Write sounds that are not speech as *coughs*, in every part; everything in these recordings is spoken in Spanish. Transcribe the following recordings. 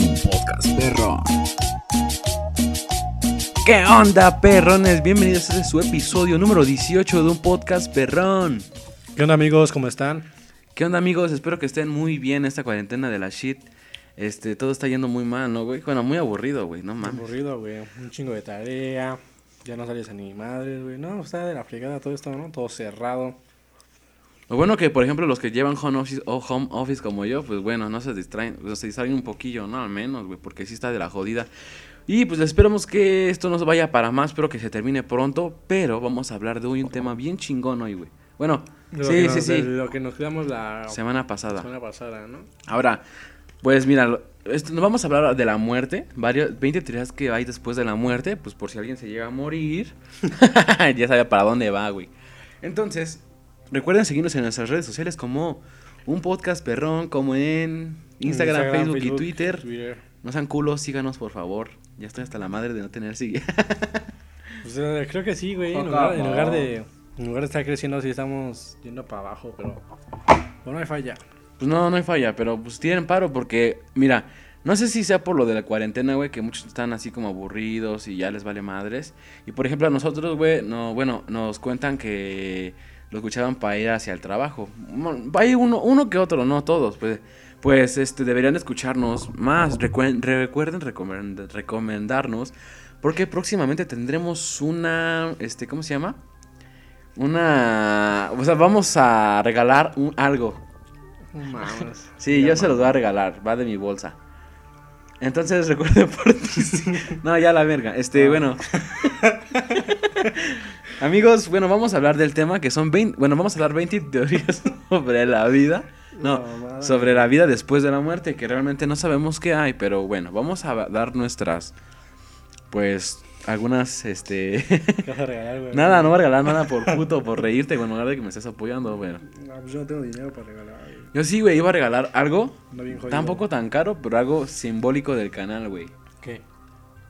un podcast perrón. ¿Qué onda, perrones? Bienvenidos a este su episodio número 18 de un podcast perrón. ¿Qué onda amigos? ¿Cómo están? ¿Qué onda, amigos? Espero que estén muy bien esta cuarentena de la shit. Este, todo está yendo muy mal, ¿no, güey? Bueno, muy aburrido, güey, no mames. Aburrido, güey. Un chingo de tarea. Ya no sales a ni madre, güey. No, está de la fregada todo esto, ¿no? Todo cerrado. Lo bueno que, por ejemplo, los que llevan home office, o home office como yo, pues bueno, no se distraen, se distraen un poquillo, ¿no? Al menos, güey, porque sí está de la jodida. Y pues esperamos que esto no se vaya para más, espero que se termine pronto, pero vamos a hablar de hoy un tema bien chingón hoy, güey. Bueno, lo sí, que sí, lo que nos quedamos la semana pasada. semana pasada, ¿no? Ahora, pues mira, esto, nos vamos a hablar de la muerte, varios, 20 teorías que hay después de la muerte, pues por si alguien se llega a morir, *laughs* ya sabe para dónde va, güey. Entonces, recuerden seguirnos en nuestras redes sociales como un podcast perrón, como en Instagram, Facebook, y Twitter. No sean culos, síganos por favor. Ya estoy hasta la madre de no tener sigue. *laughs* Pues, eh, creo que sí, güey. En lugar, en de, en lugar de estar creciendo, sí estamos yendo para abajo, pero. Pues no hay falla. Pues no, no hay falla, pero pues tienen paro porque, mira, no sé si sea por lo de la cuarentena, güey, que muchos están así como aburridos y ya les vale madres. Y por ejemplo a nosotros, güey, no, bueno, nos cuentan que lo escuchaban para ir hacia el trabajo. Hay uno, uno que otro, no todos, pues, pues este, deberían escucharnos más. Recuen- recuerden recomend- recomendarnos, porque próximamente tendremos una, este, ¿cómo se llama? Una, o sea, vamos a regalar un, algo. *laughs* Sí, yo se los voy a regalar, va de mi bolsa. Entonces recuerden por ti. *laughs* No, ya la verga. Este, Ah. bueno. *laughs* Amigos, bueno, vamos a hablar del tema que son 20, bueno, vamos a hablar 20 teorías *laughs* sobre la vida. No, No, sobre la vida después de la muerte, que realmente no sabemos qué hay, pero bueno, vamos a dar nuestras pues algunas este *laughs* ¿Qué vas a regalar, güey? nada, no voy a regalar nada por puto, por reírte, bueno, ahora de que me estés apoyando, bueno. No, pues yo no tengo dinero para regalar, güey. Yo sí, güey, iba a regalar algo No bien jodido. Tampoco tan caro, pero algo simbólico del canal, güey. ¿Qué?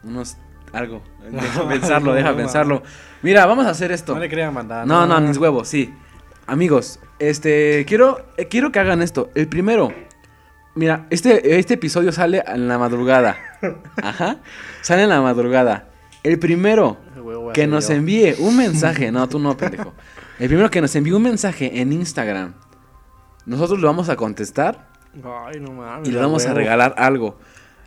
Unos. Algo. *laughs* Deja pensarlo, deja No, pensarlo. Mira, vamos a hacer esto. No le crean mandar. No, no, mis huevos, sí. Amigos, este. Quiero, eh, quiero que hagan esto. El primero. Mira, este, este episodio sale en la madrugada. *laughs* Ajá. Sale en la madrugada. El primero que nos yo. envíe un *laughs* mensaje. No, tú no, pendejo. El primero que nos envíe un mensaje en Instagram. Nosotros le vamos a contestar Ay, no mames. y le vamos a regalar algo.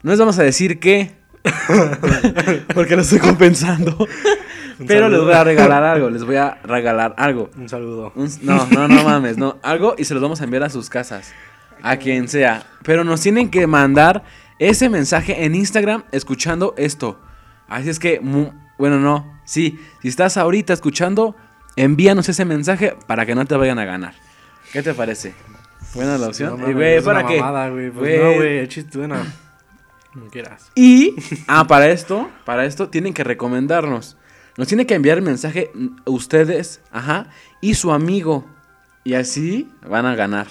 No les vamos a decir qué, *laughs* porque lo estoy compensando. *laughs* Pero les voy a regalar algo, les voy a regalar algo. Un saludo. Un- no, no, no mames, no. Algo y se los vamos a enviar a sus casas. A quien sea. Pero nos tienen que mandar ese mensaje en Instagram escuchando esto. Así es que, mu- bueno, no. Sí, si estás ahorita escuchando, envíanos ese mensaje para que no te vayan a ganar. ¿Qué te parece? Buena la opción. No Y, mames, güey, es una ¿para qué? mamada, güey. Pues Güey. no, güey, el chiste, bueno. Como quieras. Y, ah, para esto, para esto tienen que recomendarnos. Nos tiene que enviar el mensaje ustedes, ajá, y su amigo. Y así van a ganar.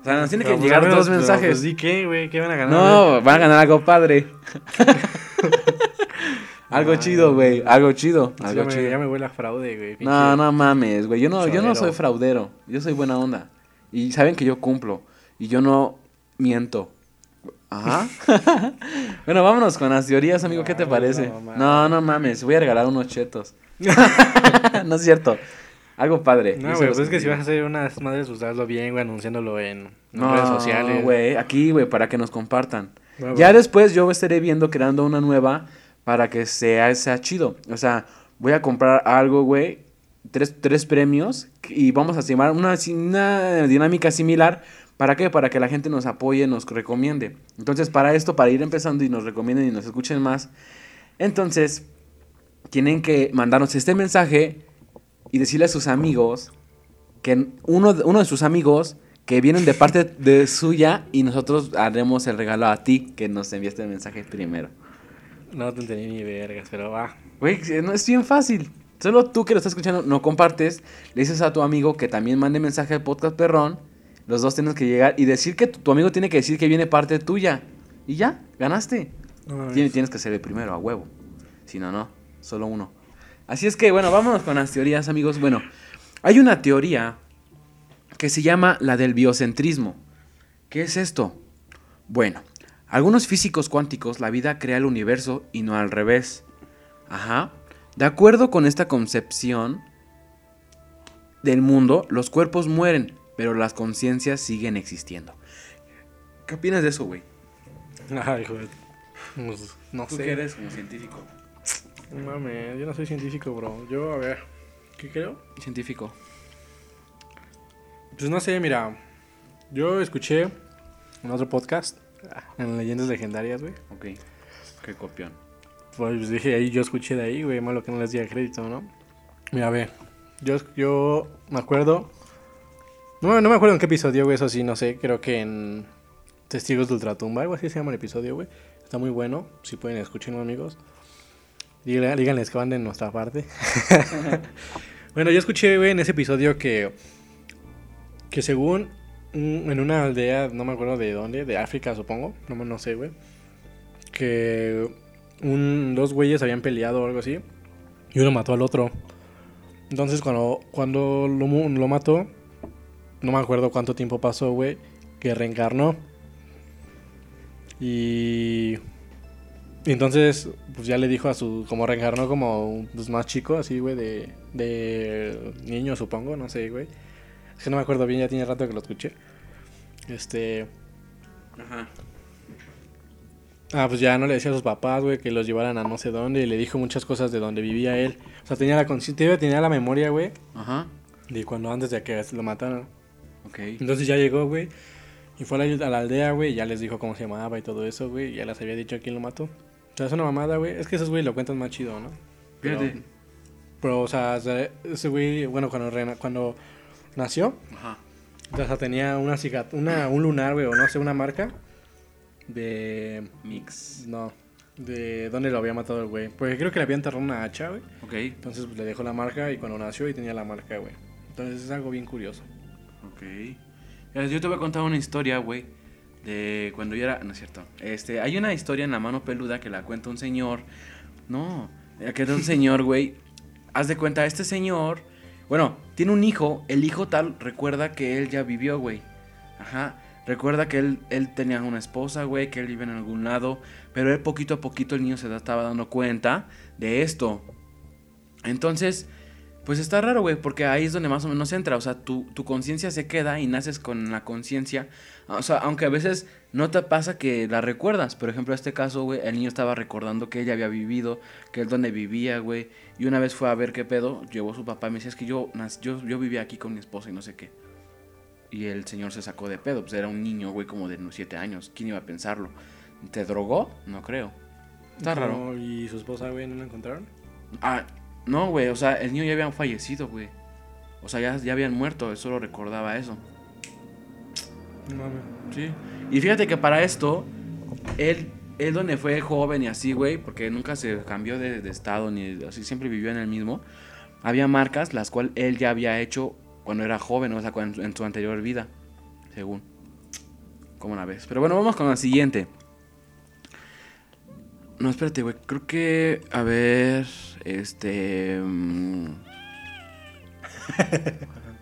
O sea, nos tiene que Pero, pues, llegar dos pero, mensajes. Pues di qué, güey, ¿qué van a ganar? güey? no, van a ganar algo padre. *laughs* algo Ay, chido, güey, algo chido, Sí, algo ya, me, chido. ya me huele a fraude, güey. No, no mames, güey. Yo no, yo no soy fraudero. Yo soy buena onda. Y saben que yo cumplo. Y yo no miento. Ajá. *laughs* bueno, vámonos con las teorías, amigo. ¿Qué te parece? no. No, no mames. Voy a regalar unos chetos. *laughs* *laughs* no es cierto. Algo padre. No, güey, pues es que si vas a hacer unas madres, pues hazlo bien, güey, anunciándolo en, en No, redes sociales. güey. Aquí, güey, para que nos compartan. Bueno, Ya bueno. después yo estaré viendo, creando una nueva para que sea, sea chido. O sea, voy a comprar algo, güey. Tres, tres premios y vamos a llevar una, una dinámica similar. ¿Para qué? Para que la gente nos apoye, nos recomiende. Entonces, para esto, para ir empezando y nos recomienden y nos escuchen más, entonces, tienen que mandarnos este mensaje y decirle a sus amigos que uno, de- uno de sus amigos que vienen de parte de suya y nosotros haremos el regalo a ti que nos enviaste el mensaje primero. No te entendí ni vergas, pero va. Güey, no es bien fácil. Solo tú que lo estás escuchando no compartes, le dices a tu amigo que también mande mensaje al podcast perrón. Los dos tienes que llegar y decir que tu, tu amigo tiene que decir que viene parte tuya. Y ya, ganaste. No, Tien- Tienes que ser el primero, a huevo. Si no, no. Solo uno. Así es que, bueno, vámonos con las teorías, amigos. Bueno, hay una teoría que se llama la del biocentrismo. ¿Qué es esto? Bueno, Algunos físicos cuánticos, la vida crea el universo y no al revés. Ajá. De acuerdo con esta concepción del mundo, los cuerpos mueren, pero las conciencias siguen existiendo. ¿Qué opinas de eso, güey? Ay, joder. Pues, no Tú sé. que eres como científico. No mames, yo no soy científico, bro. Yo, a ver, ¿qué creo? Científico. Pues no sé, mira. Yo escuché en otro podcast, en Leyendas Legendarias, güey. Ok. Qué copión. Pues dije, ahí yo escuché de ahí, güey, malo que no les diga crédito, ¿no? Mira, a ver, yo, yo me acuerdo, no, no me acuerdo en qué episodio, güey, eso sí, no sé, creo que en Testigos de Ultratumba, algo así se llama el episodio, güey. Está muy bueno, si pueden escucharlo, amigos. Díganle- Díganles que van de nuestra parte. *laughs* bueno, yo escuché, güey, en ese episodio que, que según mm, en una aldea, no me acuerdo de dónde, de África, supongo, no, no sé, güey, que un, dos güeyes habían peleado o algo así. Y uno mató al otro. Entonces cuando, cuando lo, lo mató, no me acuerdo cuánto tiempo pasó, güey, que reencarnó. Y... entonces, pues ya le dijo a su... Como reencarnó como pues, más chico, así, güey, de, de niño, supongo, no sé, güey. Es que no me acuerdo bien, ya tiene rato que lo escuché. Este... Ajá. Ah, pues ya no le decía a sus papás, güey, que los llevaran a no sé dónde y le dijo muchas cosas de donde vivía él. O sea, tenía la conciencia, tenía la memoria, güey, Ajá. de cuando antes de que lo mataron. Ok. Entonces ya llegó, güey, y fue a la, a la aldea, güey, y ya les dijo cómo se llamaba y todo eso, güey, ya les había dicho quién lo mató. O sea, es una mamada, güey. Es que esos güey lo cuentan más chido, ¿no? Pero, Fíjate. pero, o sea, ese güey, bueno, cuando, rena- cuando nació, Ajá. o sea, tenía una cicat una, un lunar, güey, o no sé, una marca de... Mix. No, de dónde lo había matado el güey. Porque creo que le había enterrado una hacha, güey. Ok. Entonces pues, le dejó la marca y cuando nació y tenía la marca, güey. Entonces es algo bien curioso. Ok. Yo te voy a contar una historia, güey. De cuando yo era. No es cierto. Este, hay una historia en la mano peluda que la cuenta un señor. No. Que es un *laughs* señor, güey. Haz de cuenta, este señor. Bueno, tiene un hijo. El hijo tal recuerda que él ya vivió, güey. Ajá. Recuerda que él, él tenía una esposa, güey, que él vive en algún lado. Pero él poquito a poquito el niño se estaba dando cuenta de esto. Entonces, pues está raro, güey, porque ahí es donde más o menos entra. O sea, tu, tu conciencia se queda y naces con la conciencia. O sea, aunque a veces no te pasa que la recuerdas. Por ejemplo, en este caso, güey, el niño estaba recordando que ella había vivido, que él donde vivía, güey. Y una vez fue a ver qué pedo, llevó a su papá y me decía, es que yo, yo, yo vivía aquí con mi esposa y no sé qué. Y el señor se sacó de pedo, pues era un niño, güey, como de unos 7 años. ¿Quién iba a pensarlo? ¿Te drogó? No creo. Está raro. ¿Y su esposa, güey, no la encontraron? Ah, no, güey, o sea, el niño ya habían fallecido, güey. O sea, ya, ya habían muerto, solo recordaba eso. No. Sí. Y fíjate que para esto, él, él donde fue joven y así, güey, porque nunca se cambió de, de estado ni así, siempre vivió en el mismo. Había marcas las cuales él ya había hecho cuando era joven, o sea, en su anterior vida, según. Como una vez. Pero bueno, vamos con la siguiente. No, espérate, güey. Creo que. A ver. Este. mm.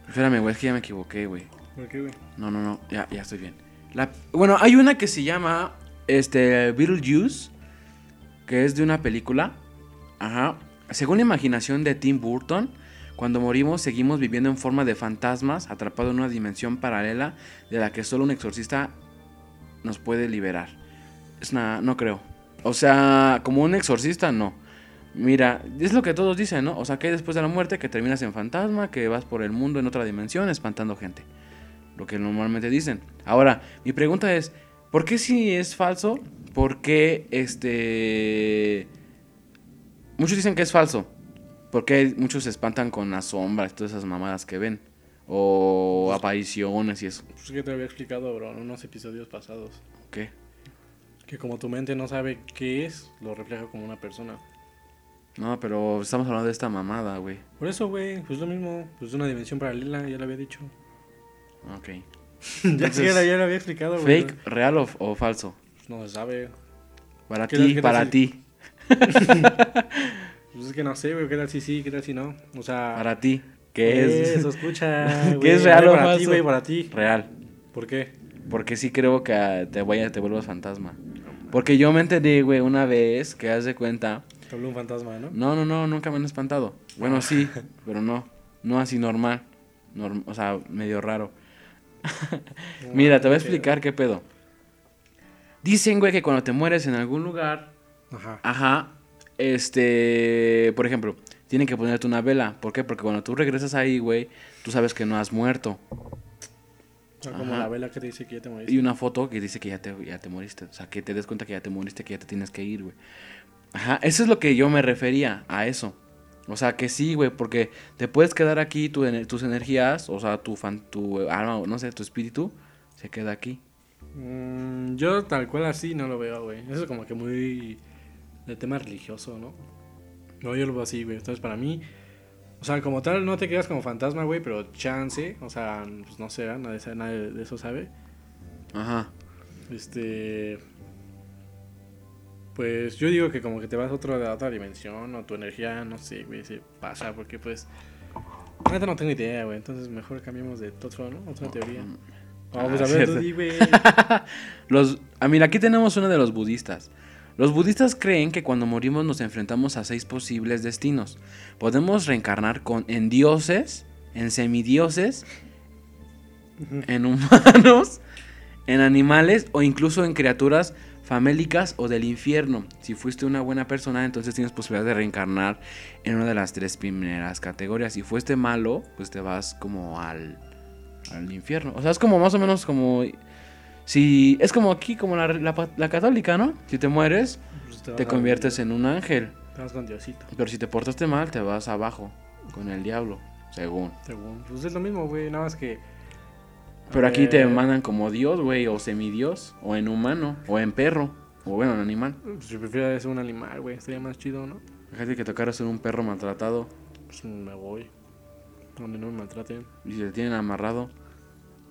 Espérame, güey. Es que ya me equivoqué, güey. ¿Por qué, güey? No, no, no, ya, ya estoy bien. La, bueno, hay una que se llama este, Beetlejuice, que es de una película. Ajá. Según la imaginación de Tim Burton, cuando morimos seguimos viviendo en forma de fantasmas, atrapados en una dimensión paralela de la que solo un exorcista nos puede liberar. Es una, no creo. O sea, como un exorcista, no. Mira, es lo que todos dicen, ¿no? O sea, que hay después de la muerte que terminas en fantasma, que vas por el mundo en otra dimensión espantando gente lo que normalmente dicen. Ahora, mi pregunta es, ¿por qué si es falso? ¿Por qué este... Muchos dicen que es falso. ¿Por qué muchos se espantan con las sombras, todas esas mamadas que ven? O apariciones y eso. Pues que te había explicado, bro, en unos episodios pasados. ¿Qué? Que como tu mente no sabe qué es, lo refleja como una persona. No, pero estamos hablando de esta mamada, güey. Por eso, güey, pues lo mismo. Pues una dimensión paralela, ya lo había dicho. Ok. *laughs* ya, Entonces, ya, ya lo había explicado, güey. ¿Fake, real o, o falso? No se sabe. Para ¿Qué tal- ti, para ti, *laughs* Pues es que no sé, güey, qué tal si sí, qué tal si no. O sea, para ti. ¿Qué es? Eso, escucha. ¿Qué es *laughs* real o para ti, falso? güey, para ti. Real. ¿Por qué? Porque sí creo que te, vaya, te vuelvas fantasma. Porque yo me enteré, güey, una vez que haz de cuenta. Te habló un fantasma, ¿no? No, no, no, nunca me han espantado. Bueno, sí, pero no. No así normal. Norm- o sea, medio raro. *laughs* Mira, te voy a explicar qué pedo. Dicen, güey, que cuando te mueres en algún lugar, Ajá. ajá, este, por ejemplo, tienen que ponerte una vela. ¿Por qué? Porque cuando tú regresas ahí, güey, tú sabes que no has muerto. O sea, como Ajá. la vela que te dice que ya te moriste. Y una foto que dice que ya te, ya te moriste. O sea, que te des cuenta que ya te moriste, que ya te tienes que ir, güey. Ajá, eso es lo que yo me refería a eso. O sea, que sí, güey, porque te puedes quedar aquí, tu, tus energías, o sea, tu, fan, tu alma, no sé, tu espíritu, se queda aquí. Mm, yo tal cual así no lo veo, güey. Eso es como que muy de tema religioso, ¿no? No, yo lo veo así, güey. Entonces, para mí, o sea, como tal, no te quedas como fantasma, güey, pero chance, o sea, pues no sé, ¿verdad? nadie, sabe- nadie de eso sabe. Ajá. Este. Pues yo digo que como que te vas a, otro, a otra dimensión o tu energía, no sé, güey, se pasa porque pues... Neta no tengo idea, güey, entonces mejor cambiemos de otro, ¿no? Otra teoría. Vamos Ah, a ver, tú di, güey. *laughs* Los, ah, mira, aquí tenemos uno de los budistas. Los budistas creen que cuando morimos nos enfrentamos a seis posibles destinos. Podemos reencarnar con, en dioses, en semidioses, en humanos, *laughs* en animales o incluso en criaturas famélicas o del infierno. Si fuiste una buena persona, entonces tienes posibilidad de reencarnar en una de las tres primeras categorías. Si fuiste malo, pues te vas como al, al infierno. O sea, es como más o menos como... Si es como aquí, como la, la- la católica, ¿no? Si te mueres, Pues te a- conviertes en un ángel. Te vas con Diosito, Pero si te portaste mal, te vas abajo, con el diablo, según. según. Pues es lo mismo, güey, nada más que... Pero aquí te mandan como Dios, güey, o semidios, o en humano, o en perro, o bueno, en animal. Pues yo prefiero ser un animal, güey, estaría más chido, ¿no? Fíjate que tocara ser un perro maltratado Pues me voy. Donde no me maltraten. y se te tienen amarrado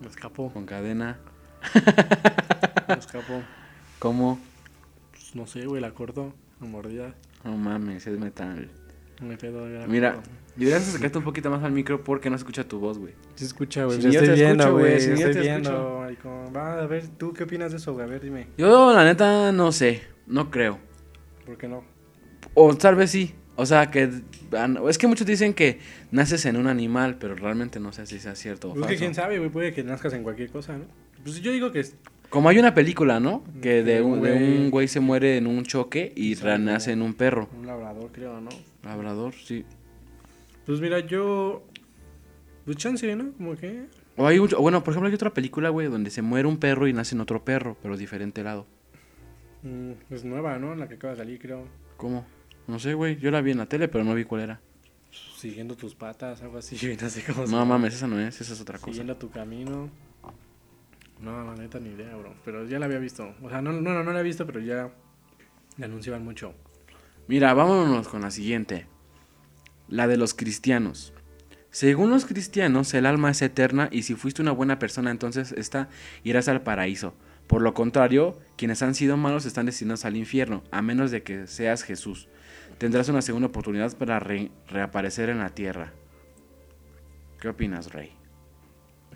Me escapo, con cadena. *laughs* me escapo. ¿Cómo? Pues no sé, güey, la corto. La mordida. No mames, es metal. No hay pedo, ya Mira, corto. deberías acercarte un poquito más al micro porque no se escucha tu voz, güey. Se escucha, güey. Si ya yo estoy te viendo, güey, yo estoy te viendo. Va, a ver, ¿tú qué opinas de eso, güey? A ver, dime. Yo, la neta, no sé, no creo. ¿Por qué no? O tal vez sí. O sea, que. Es que muchos dicen que naces en un animal, pero realmente no sé si sea cierto o Pues que falso. quién sabe, güey. Puede que nazcas en cualquier cosa, ¿no? Pues yo digo que es. Como hay una película, ¿no? Que de un, un de un güey- se muere en un choque y renace en un perro. Un labrador, creo, ¿no? Labrador, sí. Pues mira, yo. Pues chance, ¿no? Como que. O hay un- bueno, por ejemplo, hay otra película, güey, donde se muere un perro y nace en otro perro, pero diferente lado. mm, es nueva, ¿no? La que acaba de salir, creo. ¿Cómo? No sé, güey. Yo la vi en la tele, pero no vi cuál era. Siguiendo tus patas, algo así. *laughs* güey, No sé cómo se No mames, esa no es, esa es otra cosa. Siguiendo tu camino. No, la neta ni idea, bro. Pero ya la había visto. O sea, no, no, no, no la he visto, pero ya la anunciaban mucho. Mira, vámonos con la siguiente. La de los cristianos. Según los cristianos, el alma es eterna y si fuiste una buena persona, entonces esta irás al paraíso. Por lo contrario, quienes han sido malos están destinados al infierno, a menos de que seas Jesús. Tendrás una segunda oportunidad para re- reaparecer en la tierra. ¿Qué opinas, Rey?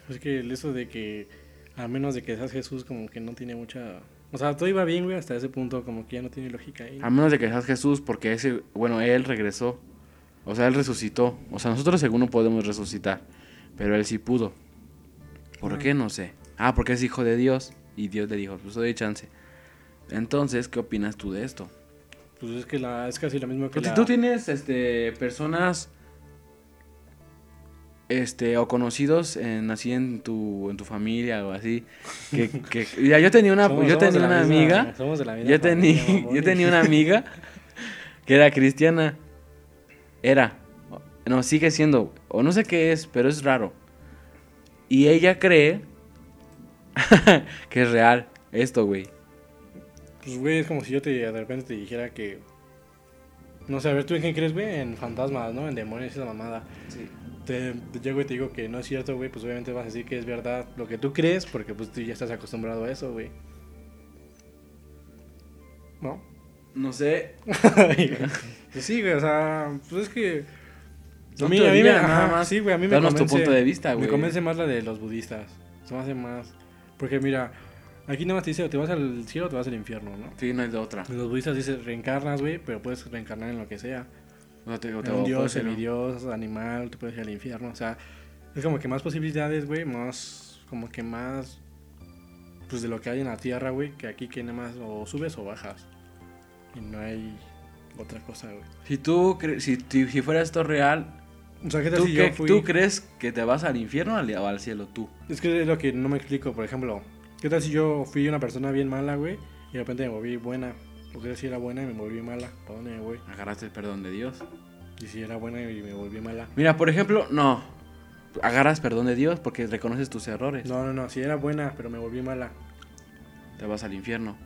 Es que eso de que, a menos de que seas Jesús, como que no tiene mucha. O sea, todo iba bien, güey, hasta ese punto, como que ya no tiene lógica ahí. ¿no? A menos de que seas Jesús, porque ese, bueno, él regresó. O sea, él resucitó. O sea, nosotros según no podemos resucitar. Pero él sí pudo. ¿Por Ah. qué? No sé. Ah, porque es hijo de Dios. Y Dios le dijo, pues doy chance. Entonces, ¿qué opinas tú de esto? Pues es que la, es casi lo mismo que si la... tú tienes este personas este o conocidos en así en tu en tu familia o así que, que ya yo tenía una Somos- yo somos tenía una misma- amiga somos de la misma yo tenía familia, *laughs* yo tenía una amiga que era cristiana era no sigue siendo o no sé qué es pero es raro y ella cree *laughs* que es real esto güey Pues, güey, es como si yo te, de repente te dijera que... No sé, a ver, ¿tú en qué crees, güey? En fantasmas, ¿no? En demonios y esa mamada. Te, te llego y te digo que no es cierto, güey, pues obviamente vas a decir que es verdad lo que tú crees, porque pues tú ya estás acostumbrado a eso, güey. ¿No? no sé *laughs* pues sí, güey, o sea, pues es que... A mí, a mí me, nada más. Sí, güey, a mí me Danos tu convence, punto de vista, Me güey. convence más la de los budistas. Se me hace más... Porque mira, Aquí nada más te dice, o te vas al cielo o te vas al infierno, ¿no? Sí, no hay de otra. Los budistas dice, reencarnas, güey, pero puedes reencarnar en lo que sea. O sea, te, o te- un dios, semidios, animal, te puedes ir al infierno. O sea, es como que más posibilidades, güey, más, como que más, pues de lo que hay en la tierra, güey, que aquí que nada más o subes o bajas. Y no hay otra cosa, güey. Si tú, si, si, fuera esto real, O sea, ¿qué tal ¿tú, si qué- yo fui... tú crees que te vas al infierno o al, o al cielo tú? Es que es lo que no me explico, por ejemplo. ¿Qué tal si yo fui una persona bien mala, güey, y de repente me volví buena? ¿O qué tal si era buena y me volví mala? ¿Para dónde me voy? Agarraste el perdón de Dios. Y si era buena y me volví mala. Mira, por ejemplo, no. Agarras perdón de Dios porque reconoces tus errores. No, no, no, si era buena, pero me volví mala. Te vas al infierno.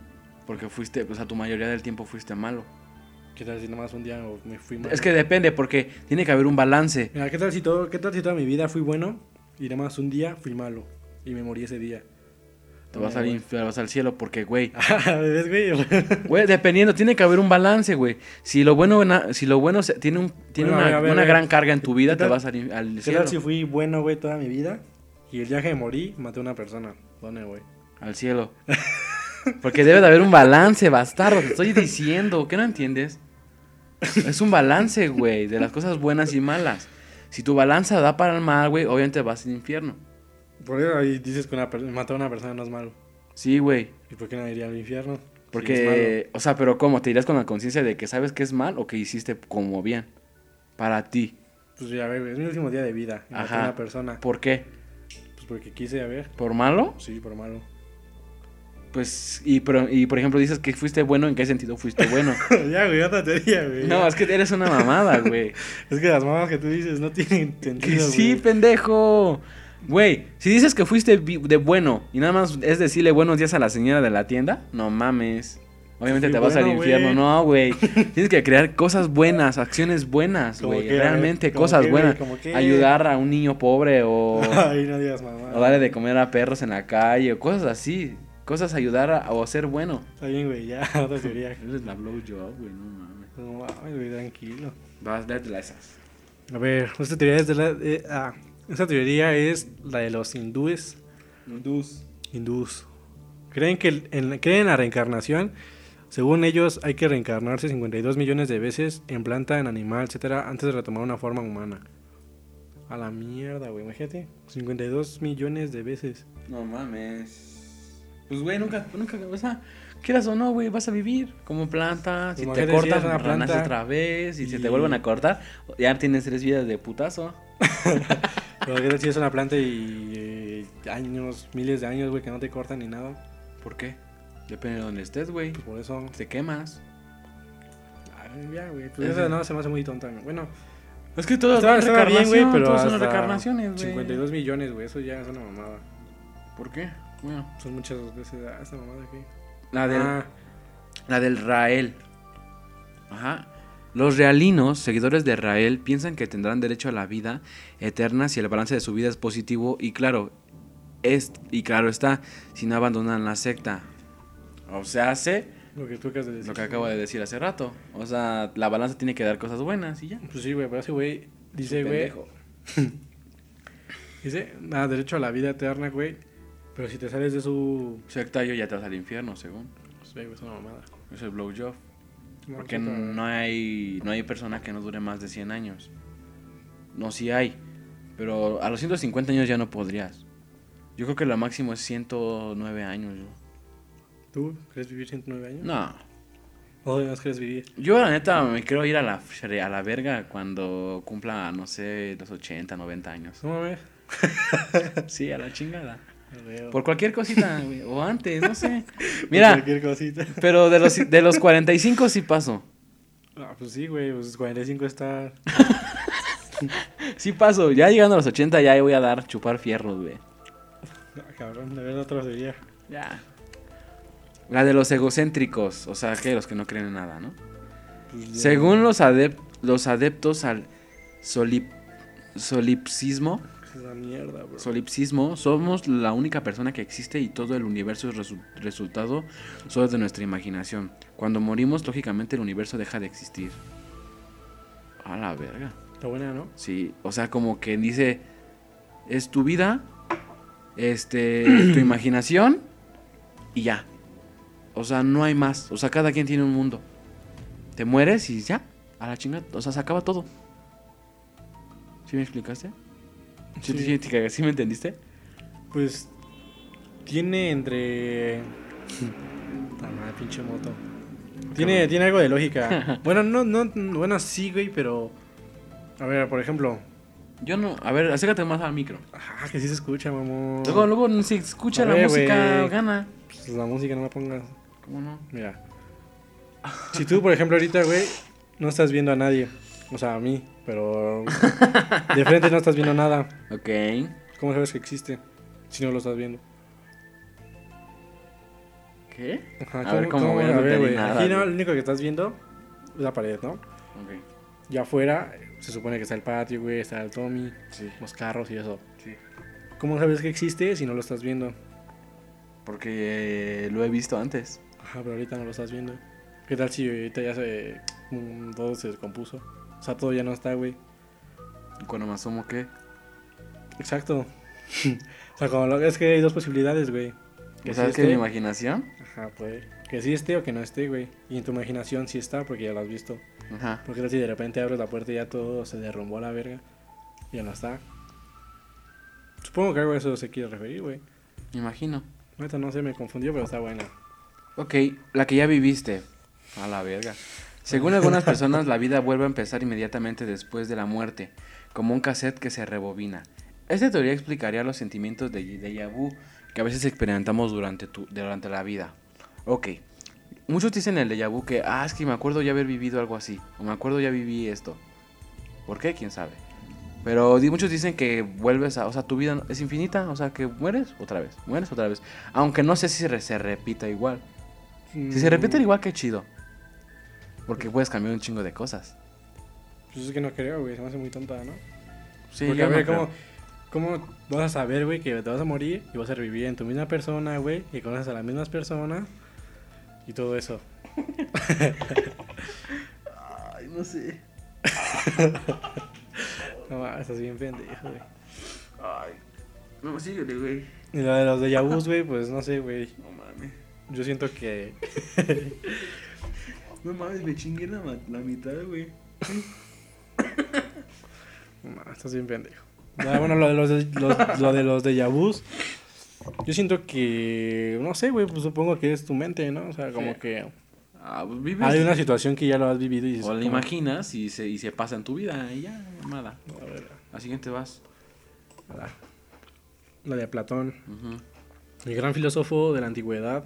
Porque fuiste, o sea, tu mayoría del tiempo fuiste malo. ¿Qué tal si nomás un día me fui mal? Es que depende, porque tiene que haber un balance. Mira, ¿qué tal si todo, qué tal si toda mi vida fui bueno y nada más un día fui malo y me morí ese día? Te vas al, vas al cielo porque, güey. *laughs* ¿Ves, güey? *laughs* Güey, dependiendo, tiene que haber un balance, güey. Si lo bueno, si lo bueno se- tiene, un, tiene Bueno, a una, ver, gran carga en tu vida, ¿Qué te tal- vas al, al ¿Qué cielo. tal si fui bueno, güey, toda mi vida y el día que me morí maté a una persona? ¿Dónde, güey? Al cielo. Porque debe de haber un balance, bastardo. Te estoy diciendo. ¿Qué no entiendes? Es un balance, güey, de las cosas buenas y malas. Si tu balanza da para el mal, güey, obviamente vas al infierno. Por eso ahí dices que una matar a una persona no es malo. Sí, güey. ¿Y por qué no iría al infierno? Si Porque, o sea, pero ¿cómo? ¿Te irás con la conciencia de que sabes que es mal o que hiciste como bien? Para ti. Pues ya, güey, es mi último día de vida. y Ajá. a una persona. ¿Por qué? Pues porque quise, a ver. ¿Por malo? Sí, por malo. Pues, y, pero, y por ejemplo, dices que fuiste bueno, ¿en qué sentido fuiste bueno? *laughs* ya, güey, otra teoría, güey. no, es que eres una mamada, güey. *laughs* Es que las mamás que tú dices no tienen Que sentido, sí, güey. pendejo. Güey, si dices que fuiste de bueno y nada más es decirle buenos días a la señora de la tienda, no mames. Obviamente Sí, te vas al infierno, no, güey. *laughs* Tienes que crear cosas buenas, acciones buenas, ¿Cómo güey. Realmente ¿cómo cosas buenas. Ayudar a un niño pobre o, *laughs* Ay, no digas mamá. o darle de comer a perros en la calle o cosas así. Cosas ayudar a, o ser bueno. Está bien, güey, ya, *laughs* otra teoría. Eres la blowjob, güey, no mames. No mames, güey, tranquilo. Vas, léetela esas. A ver, esta teoría es de la... eh, ah, esta teoría es la de los hindúes. Dus. Hindús. Creen que en, creen en la reencarnación. Según ellos, hay que reencarnarse 52 millones de veces en planta, en animal, etcétera, antes de retomar una forma humana. A la mierda, güey, imagínate. 52 millones de veces. No mames. Pues, güey, nunca, nunca, o sea, quieras o no, güey, vas a vivir como planta. Si te cortas, una planta otra vez. Y, si te y- vuelven a cortar, ya tienes tres vidas de putazo. *laughs* Pero qué tal si es una planta y eh, años, miles de años, güey, que no te cortan ni nada. ¿Por qué? Depende de donde estés, güey. Pues por eso. Te quemas. Ay, ya, güey. Pues Ese- esa no se me hace muy tonta. güey. Bueno, Es que todo estaba, estaba bien, güey, pero. todos son hasta recarnaciones, güey. 52 millones, güey. Eso ya es una mamada. ¿Por qué? Bueno, Son muchas veces. Ah, esta mamada aquí. la del, Ah, la del Rael. Ajá. Los realinos, seguidores de Rael, piensan que tendrán derecho a la vida eterna si el balance de su vida es positivo y claro, es, y claro está, si no abandonan la secta. O sea, hace lo que tú acabas de decir. lo que acabo de decir hace rato. O sea, la balanza tiene que dar cosas buenas y ya. Pues sí, güey, pero ese güey dice, güey. *laughs* Dice, nada, derecho a la vida eterna, güey. Pero si te sales de su. Sectario ya te vas al infierno, según. Pues, güey, es una mamada. Es el blowjob. Porque no hay, no hay persona que no dure más de 100 años. No, sí hay. Pero a los 150 años ya no podrías. Yo creo que lo máximo es 109 años. ¿Tú crees vivir 109 años? No. ¿O más crees vivir? Yo la neta me quiero ir a la, a la verga cuando cumpla, no sé, los 80, 90 años. No mames. *laughs* Sí, a la chingada. Por cualquier cosita, *laughs* güey, O antes, no sé. *laughs* Por Mira, Cualquier cosita. pero de los, de los 45 sí paso. Ah, pues sí, güey. Pues 45 está. *laughs* Sí paso. Ya llegando a los 80 ya voy a dar chupar fierros, güey. Ah, cabrón, de verdad otra sería. Ya. La de los egocéntricos, o sea, que los que no creen en nada, ¿no? Pues, ya. Según los, adep- los adeptos al solip- solipsismo, una mierda, bro. solipsismo, somos la única persona que existe y todo el universo es resu- resultado solo de nuestra imaginación. Cuando morimos, lógicamente el universo deja de existir. A la verga. Está buena, ¿no? Sí, o sea, como que dice, es tu vida, este, *clears throat* tu imaginación y ya. O sea, no hay más. O sea, cada quien tiene un mundo. Te mueres y ya. A la chingada. O sea, se acaba todo. ¿Sí me explicaste? ¿Sí, Sí. sí me entendiste? Pues tiene entre. Madre, pinche moto. Tiene, tiene algo de lógica. *laughs* bueno, no, no, bueno, sí, güey, pero. A ver, por ejemplo. Yo no. A ver, acércate más al micro. Ah, que sí se escucha, mamón. Luego, luego, si escucha A la ver, música, gana. Pues la música no la pongas. ¿Cómo no? Mira. Si tú, por ejemplo, ahorita, güey, no estás viendo a nadie. O sea, a mí, pero. *laughs* De frente no estás viendo nada. Ok. ¿Cómo sabes que existe? Si no lo estás viendo. ¿Qué? Ajá, A ver, ¿cómo? No A ver, güey. Aquí no, lo único que estás viendo es la pared, ¿no? Ok. Y afuera se supone que está el patio, güey, está el Tommy, Sí. los carros y eso. Sí. ¿Cómo sabes que existe si no lo estás viendo? Porque eh, lo he visto antes. Ajá, pero ahorita no lo estás viendo. ¿Qué tal si ahorita ya se. todo se descompuso? O sea, todo ya no está, güey. Cuando me asomo, ¿qué? Exacto. *laughs* o sea, como lo- es que hay dos posibilidades, güey. Que ¿O sí sea, es que mi imaginación? Ajá, pues. Que sí esté o que no esté, güey. Y en tu imaginación sí está porque ya lo has visto. Ajá. Porque si de repente abres la puerta y ya todo se derrumbó a la verga. Y ya no está. Supongo que algo a eso se quiere referir, güey. Me imagino. Ahorita no sé, me confundió, pero está buena. Ok, la que ya viviste. A la verga. Según algunas personas, la vida vuelve a empezar inmediatamente después de la muerte, como un cassette que se rebobina. Esta teoría explicaría los sentimientos de déjà vu que a veces experimentamos durante, tu, durante la vida. Ok, muchos dicen en el déjà vu que, ah, es que me acuerdo ya haber vivido algo así, o me acuerdo ya viví esto. ¿Por qué? ¿Quién sabe? Pero muchos dicen que vuelves a, o sea, tu vida es infinita, o sea, que mueres otra vez, mueres otra vez. Aunque no sé si se, re- se repita igual. Si se repiten igual, qué chido. Porque puedes cambiar un chingo de cosas. Pues es que no creo, güey. Se me hace muy tonta, ¿no? Sí, Porque yo a ver. ¿cómo, ¿cómo vas a saber, güey, que te vas a morir y vas a revivir en tu misma persona, güey? Y conoces a las mismas personas y todo eso. *laughs* Ay, no sé. *laughs* No, estás bien pendejo, güey. Ay. No, síguele, güey. Y lo de los de Yabus, güey, pues no sé, güey. No mames. Yo siento que. *laughs* No mames, me chingué la, la mitad, güey. *coughs* No, estás bien pendejo. Ah, bueno, lo de los de los, lo de los de Yabus. Yo siento que. No sé, güey, pues supongo que es tu mente, ¿no? O sea, como Sí. que. Ah, pues vives. Hay una situación que ya lo has vivido y. O la imaginas y se, y se pasa en tu vida y ya, nada. A ver, Al siguiente vas. la- La de Platón. Ujú. El gran filósofo de la antigüedad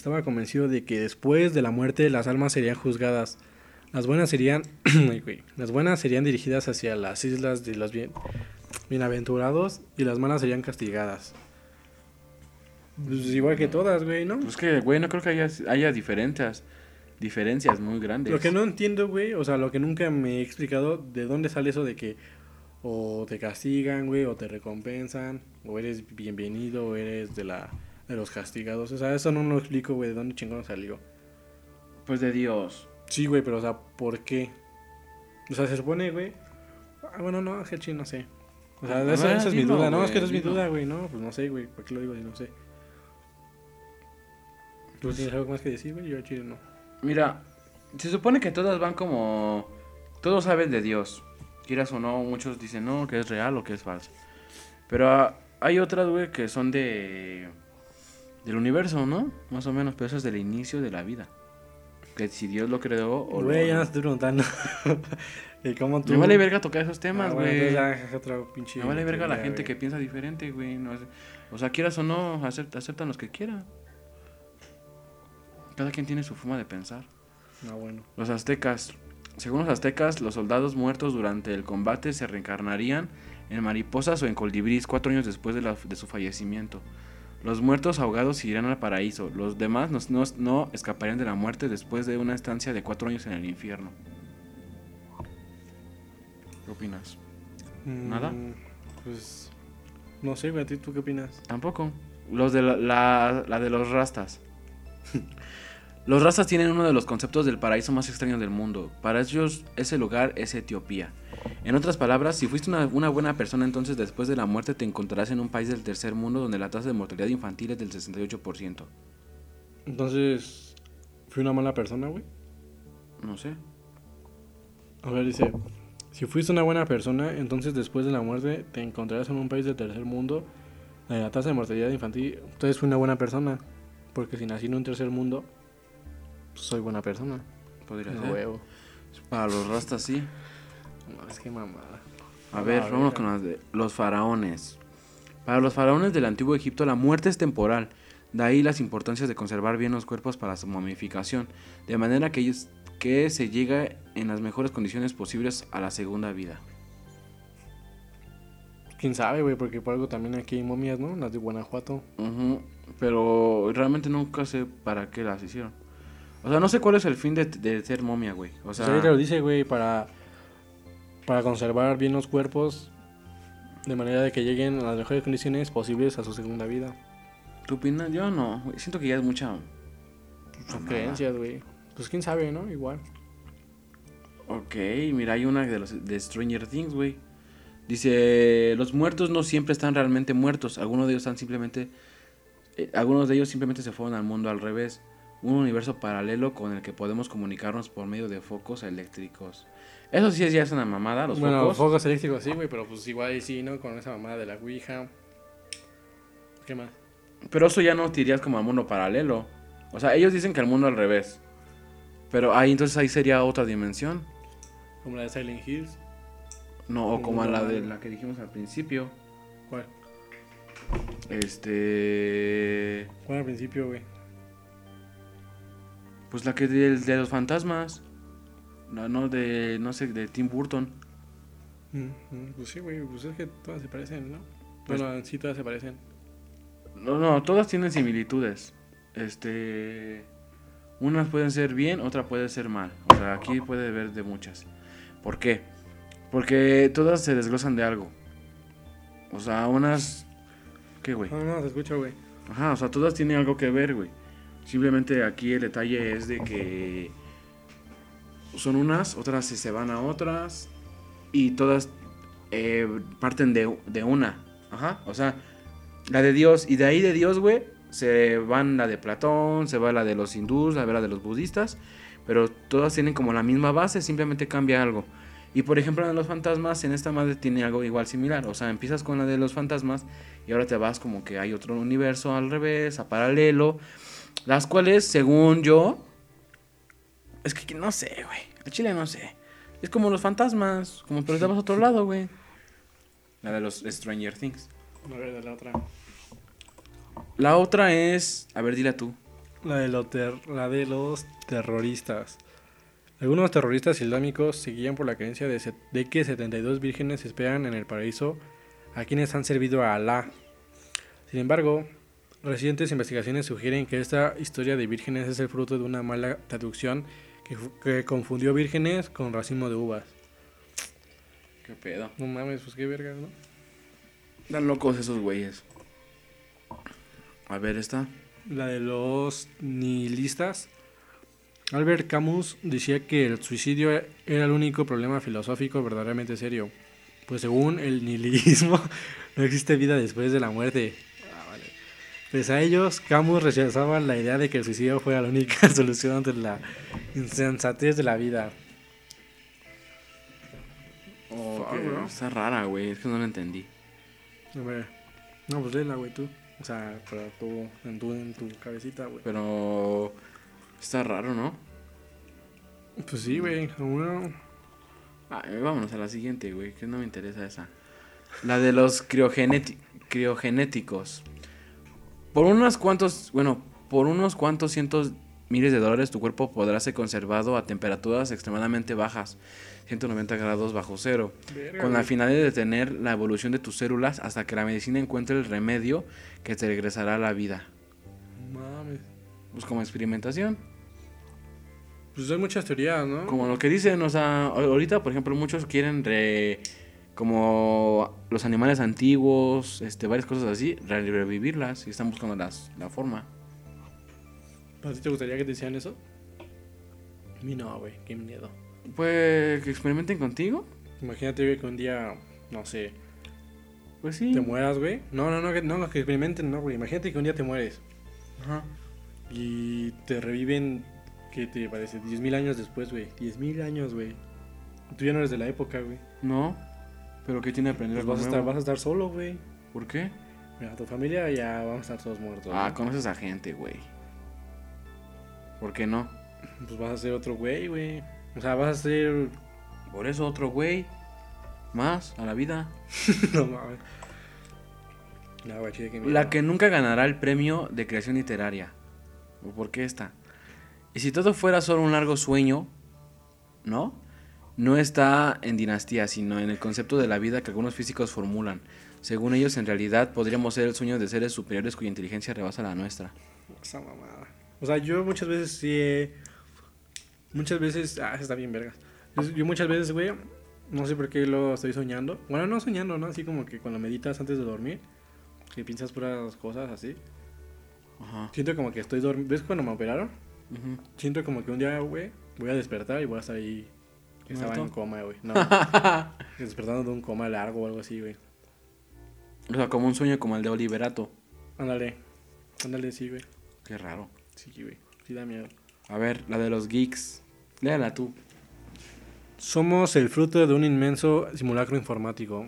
estaba convencido de que después de la muerte las almas serían juzgadas. Las buenas serían, *clears throat* las buenas serían dirigidas hacia las islas de los bien, bienaventurados y las malas serían castigadas. Pues igual que todas, güey, ¿no? Pues que, güey, no creo que haya, haya diferencias. Diferencias muy grandes. Lo que no entiendo, güey, o sea, lo que nunca me he explicado, de dónde sale eso de que o te castigan, güey, o te recompensan, o eres bienvenido, o eres de la de los castigados. O sea, eso no lo explico, güey, de dónde chingón salió. Pues de Dios. Sí, güey, pero o sea, ¿por qué? O sea, se supone, güey. Ah, bueno, no, es que ching, no sé. O sea, A esa, es mi duda, no, es que esa es mi duda, güey, no, pues no sé, güey, ¿por qué lo digo si no sé? ¿Tú tienes algo más que decir, güey? Yo al chile no. Mira, se supone que todas van como... Todos saben de Dios. Quieras o no, muchos dicen no, que es real o que es falso. Pero ah, hay otras, güey, que son de... Del universo, ¿no? Más o menos, pero eso es del inicio de la vida. Que si Dios lo creó o Güey, ya no estoy preguntando. *laughs* ¿Y cómo tú? Me vale verga tocar esos Ah, temas, bueno, güey. es otro pinche Me vale verga la teoría, gente que piensa diferente, güey. no o sea, quieras o no, acepta- aceptan los que quieran. Cada quien tiene su forma de pensar. Ah, bueno. Los aztecas. Según los aztecas, los soldados muertos durante el combate se reencarnarían en mariposas o en colibríes cuatro años después de, la- de su fallecimiento. Los muertos ahogados irán al paraíso. Los demás no, no- no escaparían de la muerte después de una estancia de cuatro años en el infierno. ¿Qué opinas? ¿Nada? Mm, Pues. No sé, güey, ¿a ti tú qué opinas? Tampoco. Los de la, la- la de los rastas. *laughs* los rastas tienen uno de los conceptos del paraíso más extraños del mundo. Para ellos, ese lugar es Etiopía. En otras palabras, si fuiste una, una buena persona, entonces después de la muerte te encontrarás en un país del tercer mundo donde la tasa de mortalidad infantil es del 68%. Entonces, ¿fui una mala persona, güey? No sé. A ver, dice, si fuiste una buena persona, entonces después de la muerte te encontrarás en un país del tercer mundo, donde la tasa de mortalidad infantil, entonces fui una buena persona, porque si nací en un tercer mundo, soy buena persona. Podría No ser. huevo. Para los rastas sí. No, es que mamada. A ver, A vámonos ver. con las de los faraones. Para los faraones del antiguo Egipto, la muerte es temporal. De ahí las importancias de conservar bien los cuerpos para su momificación, de manera que, ellos, que se llega en las mejores condiciones posibles a la segunda vida. Quién sabe, güey, porque por algo también aquí hay momias, ¿no? Las de Guanajuato. Pero realmente nunca sé para qué las hicieron. O sea, no sé cuál es el fin de, de ser momia, güey. O O sea, sea, ahí te lo dice, güey, para, para conservar bien los cuerpos, de manera de que lleguen a las mejores condiciones posibles a su segunda vida. ¿tu opinas? Yo no. güey, Siento que ya es mucha. Mamada. creencias, güey. Pues quién sabe, ¿no? Igual. Ok, mira, hay una de, los, de Stranger Things, güey. Dice, los muertos no siempre están realmente muertos. Algunos de ellos están simplemente... eh, algunos de ellos simplemente se fueron al mundo al revés. Un universo paralelo con el que podemos comunicarnos por medio de focos eléctricos. Eso sí es ya es una mamada, los bueno, focos. focos eléctricos sí, güey, pero pues igual sí, ¿no? Con esa mamada de la Ouija. ¿Qué más? Pero eso ya no te irías como al mundo paralelo. O sea, ellos dicen que al mundo al revés. Pero ahí entonces ahí sería otra dimensión. Como la de Silent Hills. No, o como la de la que dijimos al principio. ¿Cuál? Este... ¿Cuál al principio, güey? Pues la que de, de los fantasmas. No, no, de, no sé, de Tim Burton. Mm, mm, Pues sí, güey, pues es que todas se parecen, ¿no? Pues- Bueno, sí, todas se parecen. No, no, todas tienen similitudes. Este... Unas pueden ser bien, otra puede ser mal. O sea, aquí puede haber de muchas. ¿Por qué? Porque todas se desglosan de algo. O sea, unas... ¿Qué, güey? No, no, te escucho, güey. Ajá, o sea, todas tienen algo que ver, güey. Simplemente aquí el detalle es de que son unas, otras se- van a otras y todas eh, parten de, de una. Ajá, o sea, la de Dios y de ahí de Dios, güey, se van la de Platón, se va la de los hindús, la, la de los budistas, pero todas tienen como la misma base, simplemente cambia algo. Y por ejemplo, de los fantasmas, en esta madre tiene algo igual similar. O sea, empiezas con la de los fantasmas y ahora te vas como que hay otro universo al revés, a paralelo. Las cuales, según yo, es que no sé, güey. El chile no sé. Es como los fantasmas, como pero te vas a otro lado, güey. La de los Stranger Things. A ver, de la otra. La otra es, a ver, dila tú. La de, lo ter- la de los terroristas. Algunos terroristas islámicos se guían por la creencia de, se- de que 72 vírgenes esperan en el paraíso a quienes han servido a Alá. Sin embargo, recientes investigaciones sugieren que esta historia de vírgenes es el fruto de una mala traducción que, fu- que confundió vírgenes con racimo de uvas. ¿Qué pedo? No mames, pues qué verga, ¿no? Dan locos esos güeyes. A ver, esta. La de los nihilistas. Albert Camus decía que el suicidio era el único problema filosófico verdaderamente serio. Pues según el nihilismo, *laughs* no existe vida después de la muerte. Ah. Pese a ellos, Camus rechazaba la idea de que el suicidio fuera la única *laughs* solución ante la insensatez de la vida. Fuck, bro. Está rara, güey. Es que no la entendí. A ver. No, pues léela, güey, tú. O sea, pero tú, en tu, en tu cabecita, güey. Pero está raro, ¿no? Pues sí, güey. Uno... Ay, vámonos a la siguiente, güey, que no me interesa esa. La de los criogenéticos. Por unos cuantos, bueno, por unos cuantos cientos miles de dólares tu cuerpo podrá ser conservado a temperaturas extremadamente bajas, 190 grados bajo cero, Verga, con la finalidad de detener la evolución de tus células hasta que la medicina encuentre el remedio que te regresará a la vida. Mames. Pues como experimentación. Pues hay muchas teorías, ¿no? Como lo que dicen, o sea, ahorita, por ejemplo, muchos quieren re- como los animales antiguos, este, varias cosas así, re- revivirlas y están buscando las, la forma. ¿A ti te gustaría que te hicieran eso? A mí no, güey, qué miedo. Pues que experimenten contigo. Imagínate, güey, que un día, no sé, Pues sí. te mueras, güey. No, no, no, que, no, que experimenten, no, güey. Imagínate que un día te mueres. Ajá. Y te reviven, ¿qué te parece? 10.000 años después, güey. 10.000 años, güey. Tú ya no eres de la época, güey. No. ¿Pero qué tiene aprender Pues vas a, estar, nuevo? vas a estar solo, güey. ¿Por qué? Mira, tu familia ya vamos a estar todos muertos. Ah, ¿no? conoces a gente, güey. ¿Por qué no? Pues vas a ser otro güey, güey. O sea, vas a ser. Por eso otro güey. Más a la vida. *laughs* no mames. Chile, que. La que nunca ganará el premio de creación literaria. ¿O ¿Por qué esta? Y si todo fuera solo un largo sueño, ¿no? No está en dinastía, sino en el concepto de la vida que algunos físicos formulan. Según ellos, en realidad, podríamos ser el sueño de seres superiores cuya inteligencia rebasa la nuestra. Esa mamada. O sea, yo muchas veces sí. he- Muchas veces. Ah, está bien, vergas. Yo, muchas veces, güey. No sé por qué lo estoy soñando. Bueno, no soñando, ¿no? Así como que cuando meditas antes de dormir. Que piensas puras cosas así. Ajá. Siento como que estoy dormido. ¿Ves cuando me operaron? Ujú. Siento como que un día, güey, voy a despertar y voy a estar ahí. Que Estaba en coma, güey. No. *laughs* despertando de un coma largo o algo así, güey. O sea, como un sueño como el de Oliverato. Ándale. Ándale, sí, güey. Qué raro. Sí, güey. Sí da miedo. A ver, la de los geeks. Léala tú. Somos el fruto de un inmenso simulacro informático.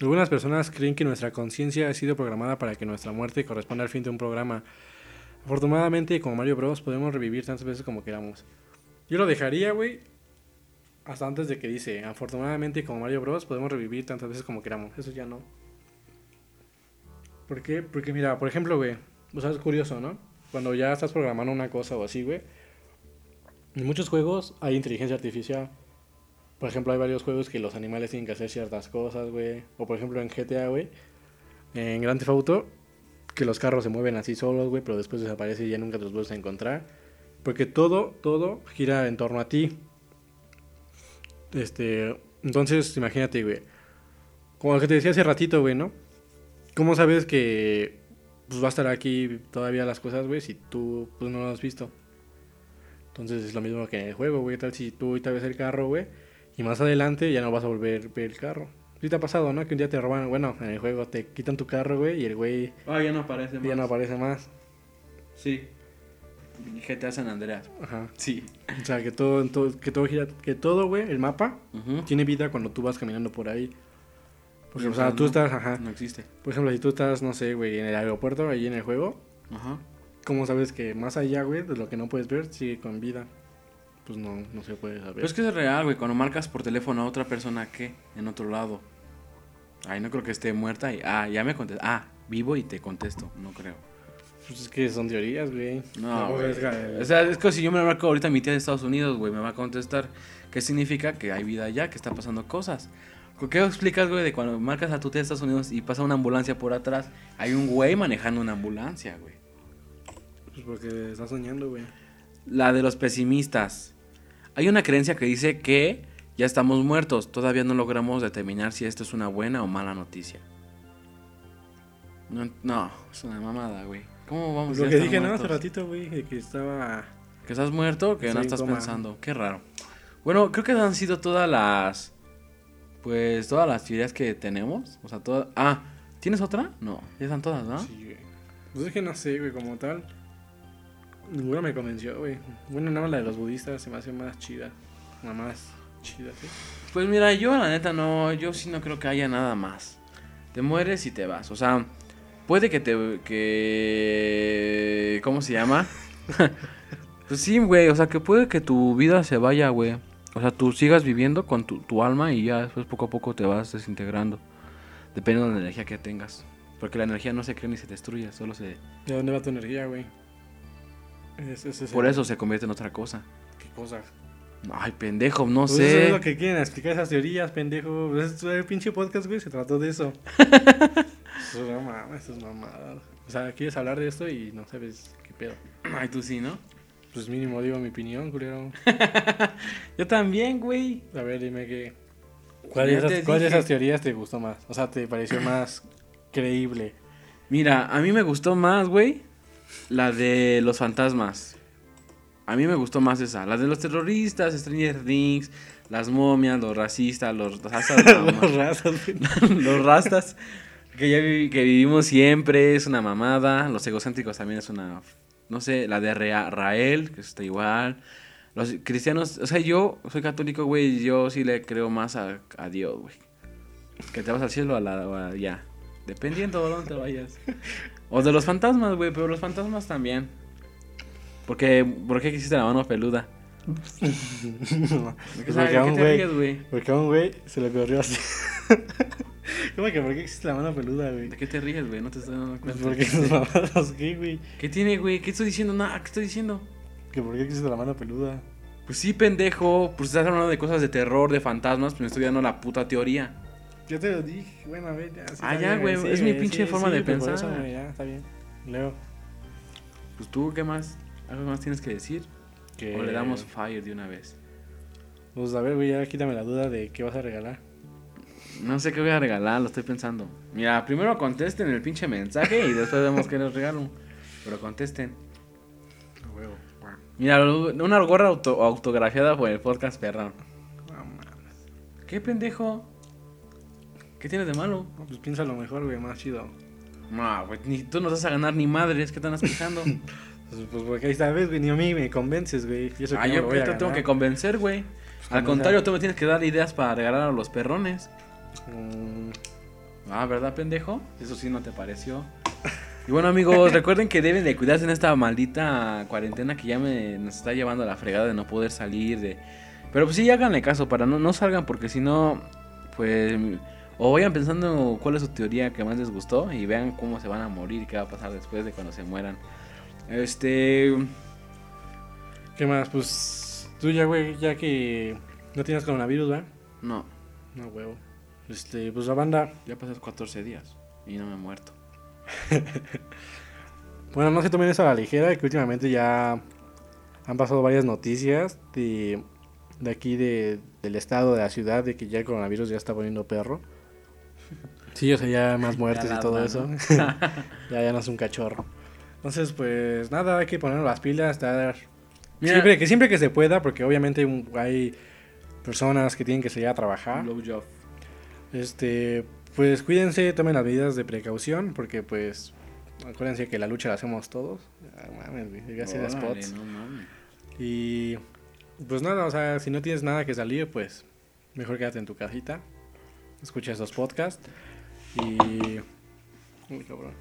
Algunas personas creen que nuestra conciencia ha sido programada para que nuestra muerte corresponda al fin de un programa. Afortunadamente, como Mario Bros, podemos revivir tantas veces como queramos. Yo lo dejaría, güey, hasta antes de que dice, afortunadamente, como Mario Bros, podemos revivir tantas veces como queramos. Eso ya no. ¿Por qué? Porque mira, por ejemplo, güey, o sea, es curioso, ¿no? Cuando ya estás programando una cosa o así, güey. En muchos juegos hay inteligencia artificial. Por ejemplo, hay varios juegos que los animales tienen que hacer ciertas cosas, güey. O por ejemplo en GTA, güey. En Grand Theft Auto, que los carros se mueven así solos, güey, pero después desaparecen y ya nunca te los vuelves a encontrar. Porque todo, todo gira en torno a ti. Este, entonces, imagínate, güey. Como lo que te decía hace ratito, güey, ¿no? ¿Cómo sabes que pues, va a estar aquí todavía las cosas, güey, si tú pues, no lo has visto? Entonces es lo mismo que en el juego, güey. Tal si tú ahorita ves el carro, güey, y más adelante ya no vas a volver a ver el carro. Sí te ha pasado, ¿no? Que un día te roban, bueno, en el juego te quitan tu carro, güey, y el güey Ah, ya no aparece ya no aparece más. Sí. GTA San Andreas. Ajá. Sí. O sea, que todo, to- que todo gira, que todo, güey, el mapa Ujú. tiene vida cuando tú vas caminando por ahí. Porque, o sea, tú no, estás, ajá. No existe. Por ejemplo, si tú estás, no sé, güey, en el aeropuerto, ahí en el juego, Ajá. ¿cómo sabes que más allá, güey, de lo que no puedes ver, sigue con vida? Pues no, no se puede saber. Pero es que es real, güey. Cuando marcas por teléfono a otra persona, ¿qué? En otro lado. Ay, no creo que esté muerta y... Ah, ya me contesté. Ah, vivo y te contesto. No creo. Pues es que son teorías, güey. No, güey. es que- O sea, es que si yo me marco ahorita a mi tía de Estados Unidos, güey, me va a contestar. ¿Qué significa? Que hay vida allá, que está pasando cosas. ¿Con ¿Qué explicas, güey, de cuando marcas a tu tía de Estados Unidos y pasa una ambulancia por atrás? Hay un güey manejando una ambulancia, güey. Pues porque estás soñando, güey. La de los pesimistas. Hay una creencia que dice que ya estamos muertos. Todavía no logramos determinar si esto es una buena o mala noticia. No, no es una mamada, güey. ¿Cómo vamos Lo a que dije, ¿no? Hace ratito, güey, de que estaba... ¿Que estás muerto o que no estás coma. pensando? Qué raro. Bueno, creo que han sido todas las... Pues todas las teorías que tenemos. O sea, todas... Ah, ¿tienes otra? No, ya están todas, ¿no? Sí, güey. Pues es que no sé, güey, como tal. Ninguna me convenció, güey. Bueno, nada más la de los budistas se me hace más chida. Nada más chida, sí. Pues mira, yo la neta no, yo sí no creo que haya nada más. Te mueres y te vas. O sea, puede que te... que... ¿Cómo se llama? *laughs* pues sí, güey, o sea, que puede que tu vida se vaya, güey. O sea, tú sigas viviendo con tu, tu alma y ya después poco a poco te vas desintegrando. Depende de la energía que tengas. Porque la energía no se crea ni se destruye, solo se... ¿De dónde va tu energía, güey? Es, es- es Por eso se convierte en otra cosa. ¿Qué cosa? Ay, pendejo, no Pues eso es sé. lo que quieren explicar esas teorías, pendejo. Pues es- el pinche podcast, güey, se trató de eso. *laughs* no mames, es mamada. O sea, quieres hablar de esto y no sabes qué pedo. *clears throat* Ay, tú sí, ¿no? Pues mínimo digo mi opinión, culero. *laughs* Yo también, güey. A ver, dime qué. ¿Cuál, de Ya te esas, cuál de esas teorías te gustó más? O sea, ¿te pareció *clears throat* más creíble? Mira, a mí me gustó más, güey, la de los fantasmas. A mí me gustó más esa. La de los terroristas, Stranger Things, las momias, los racistas, los rastas, *laughs* Los güey. *laughs* los rastas que ya vivi- que vivimos siempre es una mamada. Los egocéntricos también es una no sé, la de Rael, que está igual. Los cristianos, o sea, yo soy católico, güey, y yo sí le creo más a, a Dios, güey. Que te vas al cielo o a la, a- ya. Dependiendo de dónde te vayas. O de los fantasmas, güey, pero los fantasmas también. Porque, ¿por qué existe la mano peluda? Porque a ¿de un qué te güey, ríes, güey? porque a un güey se le ocurrió así. *laughs* ¿Cómo que por qué existe la mano peluda, güey? ¿De qué te ríes, güey? No te estoy dando cuenta. porque nos mamamos, ¿qué, güey? ¿Qué tiene, güey? ¿Qué estoy diciendo? Nada, ¿qué estoy diciendo? Que por qué existe la mano peluda. Pues sí, pendejo. Pues estás hablando de cosas de terror, de fantasmas, pues me estoy dando la puta teoría. Yo te lo dije, bueno, a ver, ya. sí, Ah, ya, güey, es mi pinche forma de por pensar. eso, güey, ya, está bien. Leo. Pues tú, ¿qué más? ¿Algo más tienes que decir? Que... ¿O le damos fire de una vez? Pues a ver, güey, ya quítame la duda de qué vas a regalar. No sé qué voy a regalar, lo estoy pensando. Mira, primero contesten el pinche mensaje y después vemos qué les regalo. Pero contesten. Mira, una gorra auto- autografiada por el podcast perrón. No mames. ¿Qué pendejo? ¿Qué tienes de malo? No, pues piensa lo mejor, güey, más chido. No, güey, ni tú no vas a ganar ni madres, ¿qué te andas quejando? Pues, pues porque ahí ves, güey, ni a mí me convences, güey. Y eso ah, que yo te tengo que convencer, güey. Al convenza. contrario, tú me tienes que dar ideas para regalar a los perrones. Mm, Ah, ¿verdad, pendejo? Eso sí no te pareció. Y bueno, amigos, *laughs* recuerden que deben de cuidarse en esta maldita cuarentena que ya me, nos está llevando a la fregada de no poder salir. de Pero pues sí, háganle caso para no, no salgan porque si no, pues... O vayan pensando cuál es su teoría que más les gustó y vean cómo se van a morir y qué va a pasar después de cuando se mueran. Este... ¿Qué más? Pues tú ya, güey, ya que no tienes coronavirus, ¿verdad? No, No, huevo. Este, pues la banda. ya pasaron 14 días y no me he muerto. *laughs* Bueno, no se tomen eso a la ligera, que últimamente ya han pasado varias noticias de, de aquí, de, del estado, de la ciudad, de que ya el coronavirus ya está poniendo perro. *laughs* Sí, o sea, ya más muertes Ya y todo eso. *laughs* ya, ya no es un cachorro. Entonces, pues nada, hay que poner las pilas, estar... Mira- siempre, que siempre que se pueda, porque obviamente hay personas que tienen que salir a trabajar. Blow job. Este, pues cuídense, tomen las medidas de precaución, porque pues acuérdense que la lucha la hacemos todos. Ah, mames, llegué a hacer Órale, spots. no mames. Y pues nada, o sea, si no tienes nada que salir, pues mejor quédate en tu casita. Escucha esos podcasts y Uy, cabrón.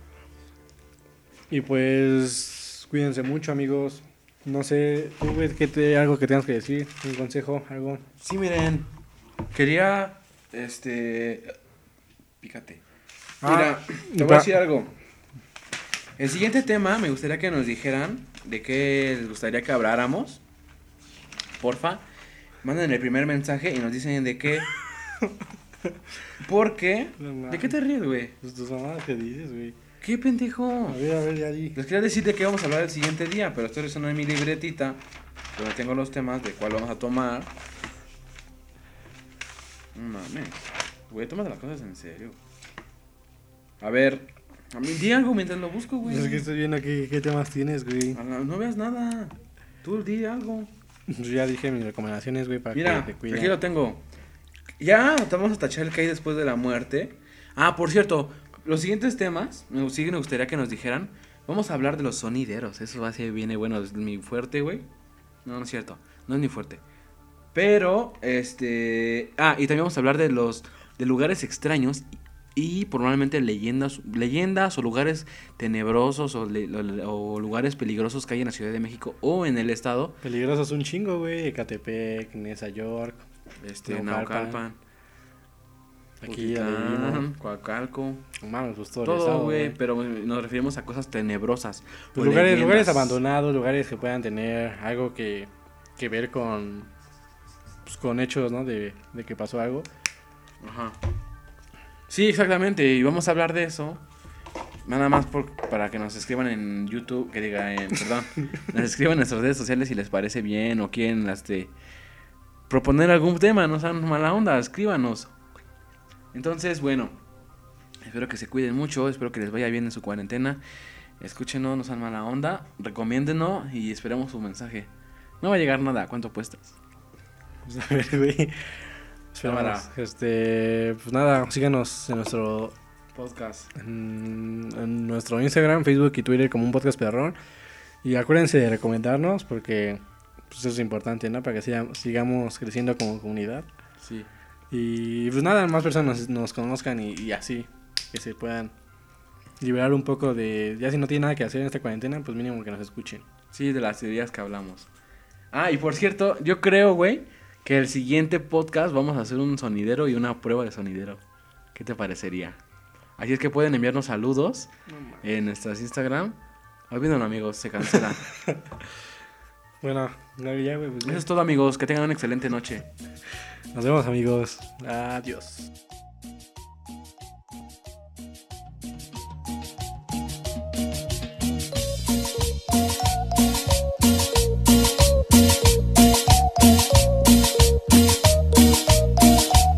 Y pues cuídense mucho, amigos. No sé, tú ¿qué te algo que tengas que decir, un consejo, algo. Sí, miren. Quería. Este. Pícate. Mira, Ah, te voy a decir algo. El siguiente tema me gustaría que nos dijeran de qué les gustaría que habláramos. Porfa. Manden el primer mensaje y nos dicen de qué. *laughs* Porque. ¿De qué te ríes, güey? Pues tus mamadas que dices, güey. ¿Qué pendejo? A ver, a ver, ya di. Les quería decir de qué vamos a hablar el siguiente día, pero estoy revisando en mi libretita donde tengo los temas de cuál vamos a tomar. Mames. Güey, toma las cosas en serio. A ver, a mí di algo mientras lo busco, güey. Es que estoy viendo qué, qué temas tienes, güey. La- No veas nada. Tú di algo. Yo ya dije mis recomendaciones, güey, para Mira, que te cuiden. aquí lo tengo. Ya, te vamos a tachar el que hay después de la muerte. Ah, por cierto, los siguientes temas, me, sí me gustaría que nos dijeran. Vamos a hablar de los sonideros. Eso ser viene bueno, es mi fuerte, güey. No, no es cierto. No es mi fuerte. Pero, este. Ah, y también vamos a hablar de los. de lugares extraños. Y probablemente leyendas, leyendas o lugares tenebrosos o, le- o- o lugares peligrosos que hay en la Ciudad de México o en el estado. Peligrosos un chingo, güey. Ecatepec, Nesa York. Este, Naucalpan. Naucalpan. Aquí. Coacalco. Mames, pues todo, Todo, güey, pero nos referimos a cosas tenebrosas. Pues lugares, leyendas. lugares abandonados, lugares que puedan tener algo que, que ver con, pues, con hechos, ¿no? De, de que pasó algo. Ajá. Sí, exactamente, y vamos a hablar de eso. Nada más por- para que nos escriban en YouTube, que diga en, perdón, *laughs* nos escriban en nuestras redes sociales si les parece bien o quieren este, proponer algún tema, no sean mala onda, escríbanos. Entonces, bueno, espero que se cuiden mucho, espero que les vaya bien en su cuarentena. Escúchenos, no sean mala onda, recomiéndenos y esperemos su mensaje. No va a llegar nada, ¿cuánto apuestas? Pues, a ver, güey. Esperamos. Este, pues nada, síganos en nuestro Podcast. en, en nuestro Instagram, Facebook y Twitter como un podcast perrón. Y acuérdense de recomendarnos porque pues, eso es importante, ¿no? Para que siga- sigamos creciendo como comunidad. Sí. Y pues nada, más personas nos, conozcan y, y así, que se puedan liberar un poco de... Ya si no tienen nada que hacer en esta cuarentena, pues mínimo que nos escuchen. Sí, de las ideas que hablamos. Ah, y por cierto, yo creo, güey, que el siguiente podcast vamos a hacer un sonidero y una prueba de sonidero. ¿Qué te parecería? Así es que pueden enviarnos saludos en nuestras Instagram. Olvídenlo, amigos, se cancela. *laughs* Bueno, no, ya, güey, pues. Eso es todo, amigos. Que tengan una excelente noche. Nos vemos amigos. Adiós.